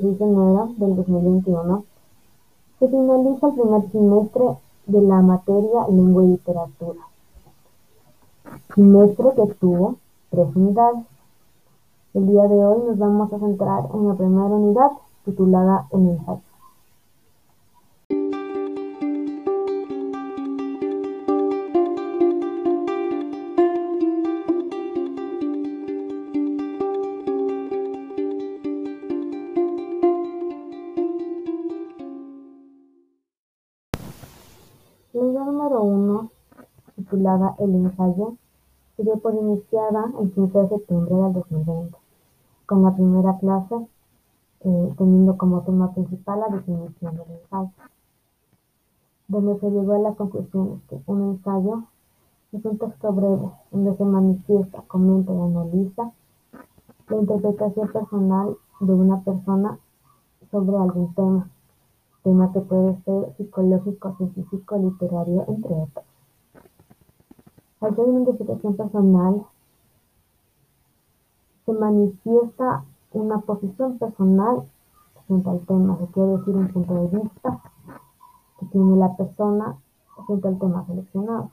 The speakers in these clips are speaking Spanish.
día de hoy, 26 de enero del 2021, se finaliza el primer semestre de la materia Lengua y Literatura. Semestre que tuvo tres unidades. El día de hoy nos vamos a centrar en la primera unidad, titulada El ensayo. Titulada El ensayo, se dio por iniciada el 15 de septiembre del 2020, con la primera clase eh, teniendo como tema principal la definición del ensayo, donde se llegó a la conclusión que un ensayo es un texto breve donde se manifiesta, comenta y analiza la interpretación personal de una persona sobre algún tema tema que puede ser psicológico, científico, literario, entre otros. Al ser una interpretación personal, se manifiesta una posición personal frente al tema, se quiere decir un punto de vista que tiene la persona frente al tema seleccionado.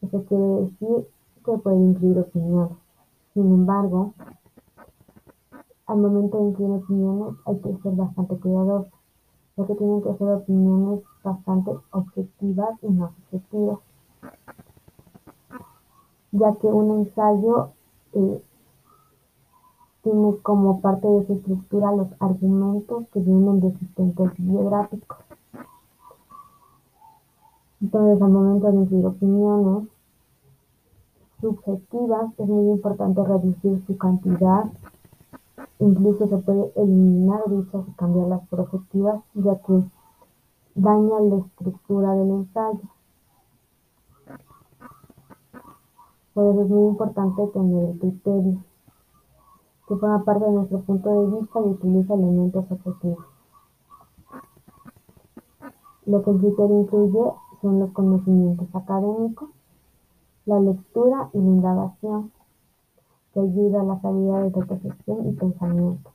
Eso quiere decir que puede incluir opiniones. Sin embargo, al momento de incluir opiniones hay que ser bastante cuidadoso ya que tienen que ser opiniones bastante objetivas y no subjetivas, ya que un ensayo eh, tiene como parte de su estructura los argumentos que vienen de existentes biográficos. Entonces, al momento de incluir opiniones subjetivas, es muy importante reducir su cantidad Incluso se puede eliminar dichas y cambiarlas por objetivas, ya que daña la estructura del ensayo. Por eso es muy importante tener el criterio, que forma parte de nuestro punto de vista y utiliza elementos objetivos. Lo que el criterio incluye son los conocimientos académicos, la lectura y la indagación que ayuda a las habilidades de percepción y pensamiento.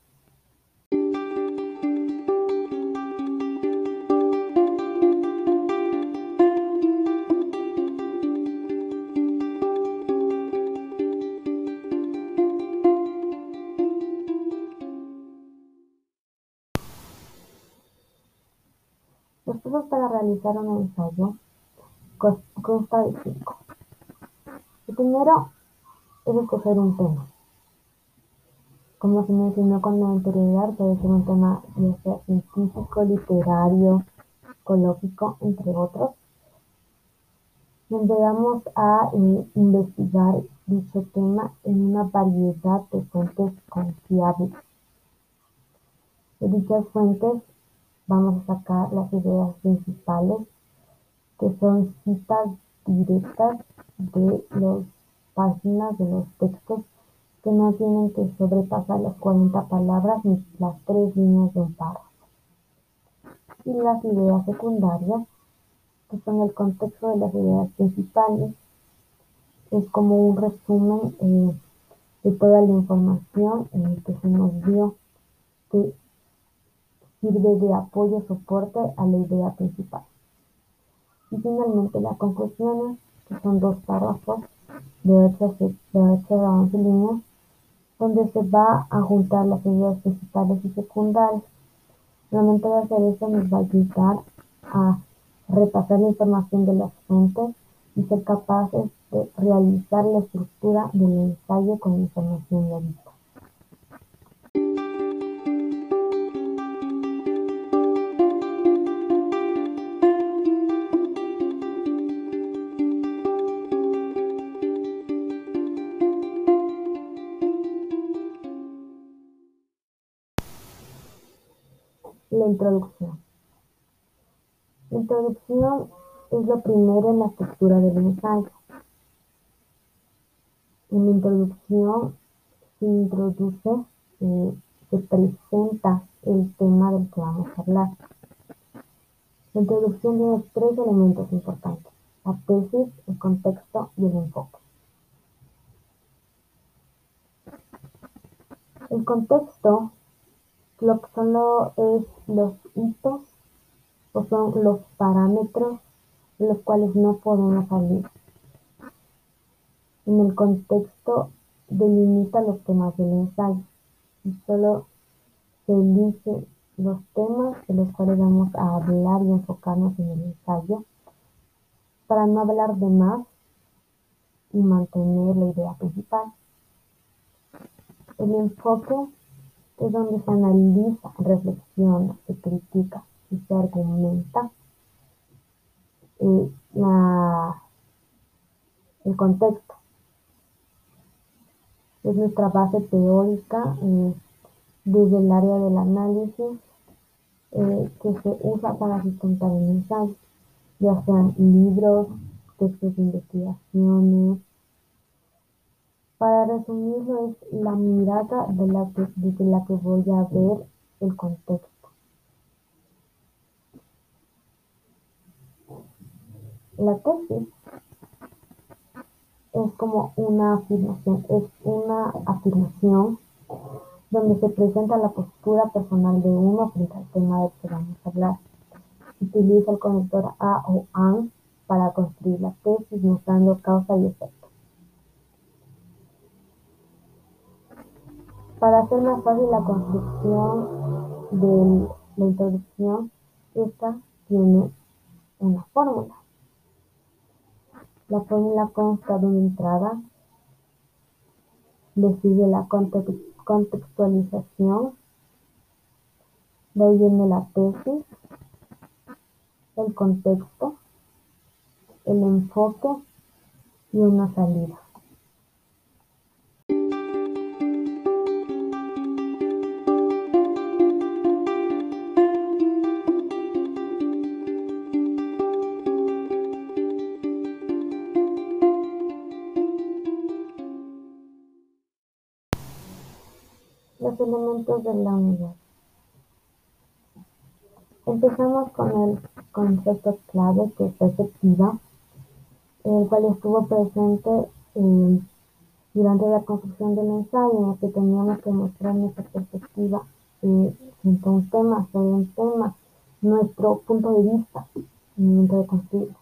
Los pasos para realizar un ensayo consta de cinco. El primero es escoger un tema. Como se mencionó con anterioridad, puede ser un tema ya científico, literario, ecológico, entre otros, donde vamos a eh, investigar dicho tema en una variedad de fuentes confiables. De dichas fuentes vamos a sacar las ideas principales, que son citas directas de los páginas de los textos que no tienen que sobrepasar las 40 palabras ni las tres líneas de un párrafo. Y las ideas secundarias, que son el contexto de las ideas principales, es como un resumen eh, de toda la información eh, que se nos dio, sirve de apoyo, soporte a la idea principal. Y finalmente las conclusiones, que son dos párrafos de 8 a 11 líneas, donde se va a juntar las ideas principales y secundarias. De hacer esto nos va a ayudar a repasar la información de las fuentes y ser capaces de realizar la estructura del ensayo con la información ya introducción. La introducción es lo primero en la estructura del ensayo. En la introducción se introduce, eh, se presenta el tema del que vamos a hablar. La introducción tiene tres elementos importantes, la tesis, el contexto y el enfoque. El contexto lo que son lo, es los hitos o son los parámetros los cuales no podemos salir. En el contexto delimita los temas del ensayo y solo se elige los temas de los cuales vamos a hablar y enfocarnos en el ensayo para no hablar de más y mantener la idea principal. El enfoque es donde se analiza, reflexiona, se critica y se argumenta eh, la, el contexto. Es nuestra base teórica eh, desde el área del análisis eh, que se usa para sustentar el ya sean libros, textos de investigaciones. Para resumirlo, es la mirada de la que, desde la que voy a ver el contexto. La tesis es como una afirmación, es una afirmación donde se presenta la postura personal de uno frente al tema del que vamos a hablar. Utiliza el conector A o AN para construir la tesis mostrando causa y efecto. Para hacer más fácil la construcción de la introducción, esta tiene una fórmula. La fórmula consta de una entrada, le sigue la contextualización, de ahí viene la tesis, el contexto, el enfoque y una salida. Los elementos de la unidad. Empezamos con el concepto clave que es perspectiva, el cual estuvo presente eh, durante la construcción del ensayo, en el que teníamos que mostrar nuestra perspectiva eh, a un tema, sobre un tema, nuestro punto de vista en el momento de construirlo.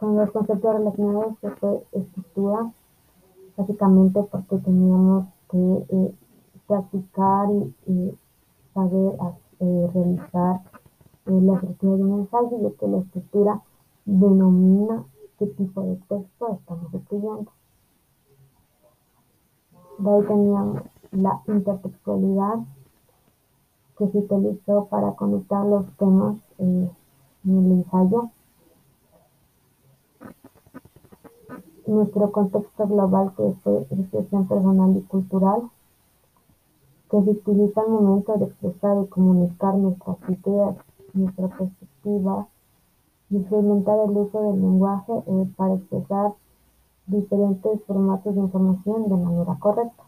Con los conceptos relacionados que fue estructura, básicamente porque teníamos que eh, practicar y, saber eh, realizar eh, la estructura de un ensayo y que la estructura denomina qué tipo de texto estamos escribiendo. De ahí teníamos la intertextualidad que se utilizó para conectar los temas eh, en el ensayo. Nuestro contexto global que fue expresión personal y cultural que se utiliza al momento de expresar y comunicar nuestras ideas, nuestra perspectiva y experimentar el uso del lenguaje eh, para expresar diferentes formatos de información de manera correcta.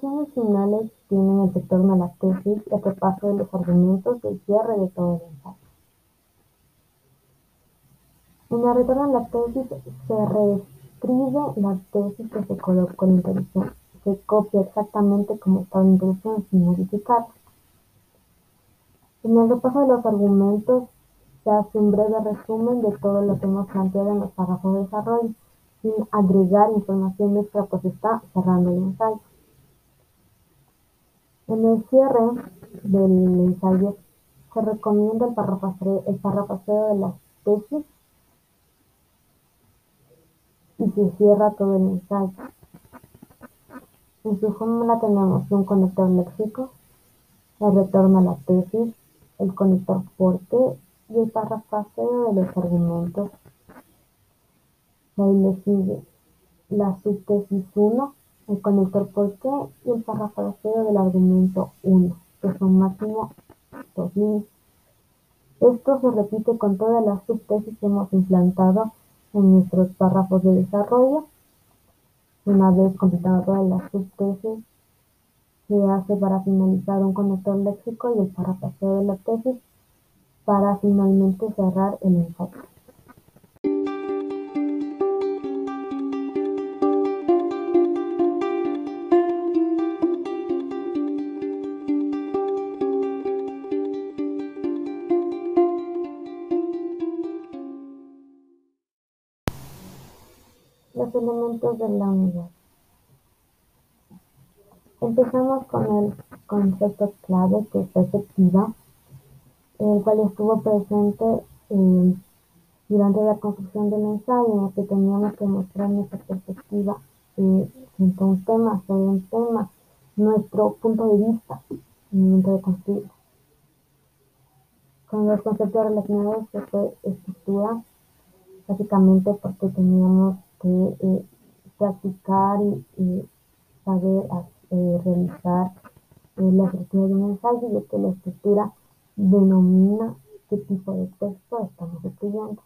Las aproximaciones finales tienen el retorno a la tesis, el repaso de los argumentos y el cierre de todo el ensayo. En el retorno a la tesis se reescribe la tesis que se colocó en la introducción. Se copia exactamente como estaba en la introducción sin modificarla. En el repaso de los argumentos se hace un breve resumen de todo lo que hemos planteado en los párrafos de desarrollo, sin agregar información extra, pues está cerrando el ensayo. En el cierre del ensayo se recomienda el parrafaseo de las tesis y se cierra todo el ensayo. En su fórmula tenemos un conector léxico, el retorno a la tesis, el conector qué y el parrafaseo de los argumentos. Ahí le sigue la subtesis 1 el conector por qué y el parrafaseo del argumento 1, que son máximo dos líneas. Esto se repite con todas las subtesis que hemos implantado en nuestros párrafos de desarrollo Una vez completado todas las subtesis, se hace para finalizar un conector léxico y el parafraseo de la tesis para finalmente cerrar el ensayo. Elementos de la unidad. Empezamos con el concepto clave que es perspectiva, el cual estuvo presente eh, durante la construcción del ensayo, que teníamos que mostrar nuestra perspectiva eh, un tema, sobre un tema, nuestro punto de vista en el momento de construirlo. Con los conceptos relacionados que fue estructura, básicamente porque teníamos que eh, practicar y, saber eh, realizar eh, la estructura de un ensayo y que la estructura denomina qué tipo de texto estamos escribiendo.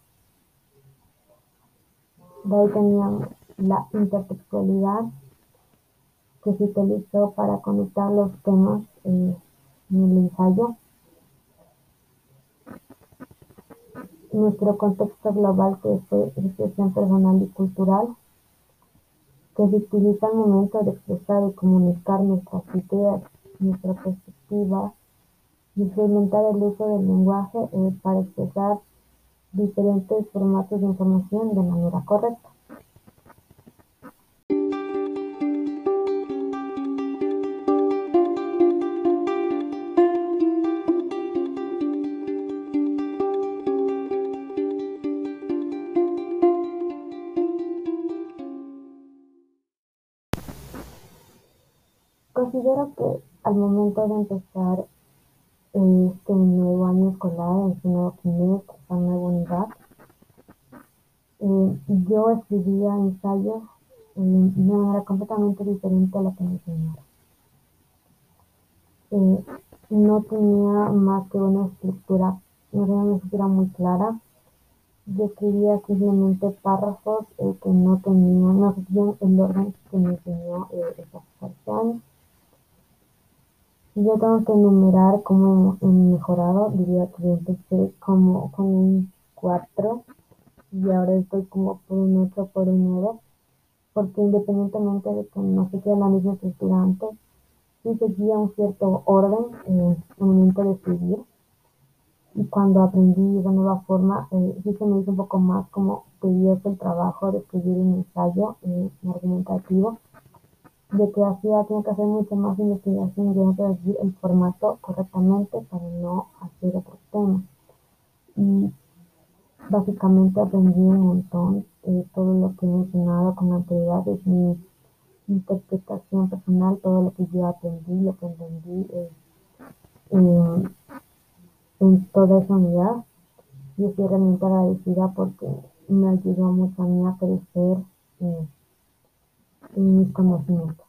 De ahí teníamos la intertextualidad que se utilizó para conectar los temas en el ensayo. Nuestro contexto global que fue expresión personal y cultural, que se utiliza al momento de expresar y comunicar nuestras ideas, nuestra perspectiva, y experimentar el uso del lenguaje eh, para expresar diferentes formatos de información de manera correcta. Considero que al momento de empezar este nuevo año escolar, este nuevo trimestre, esta nueva unidad, eh, yo escribía ensayos de una manera completamente diferente a la que me enseñaron. Eh, no tenía más que una estructura, no tenía una estructura muy clara. Yo escribía simplemente párrafos eh, que no tenían, no seguían el orden que me enseñó persona yo tengo que enumerar cómo hemos mejorado, diría que empecé como con un 4 y ahora estoy como por un 8 por un 9, porque independientemente de que no se quede la misma estructura antes, sí seguía un cierto orden en el momento de escribir. Y cuando aprendí esa nueva forma, eh, sí se me hizo un poco más como tedioso el trabajo de escribir un ensayo eh, argumentativo de que hacía tenía que hacer mucho más investigación y tenía que el formato correctamente para no hacer otro tema. Y básicamente aprendí un montón eh, todo lo que he mencionado con anterioridad es mi interpretación personal, todo lo que yo aprendí, lo que entendí eh, en toda esa unidad. Y estoy realmente agradecida porque me ayudó mucho a mí a crecer. En mis conocimientos.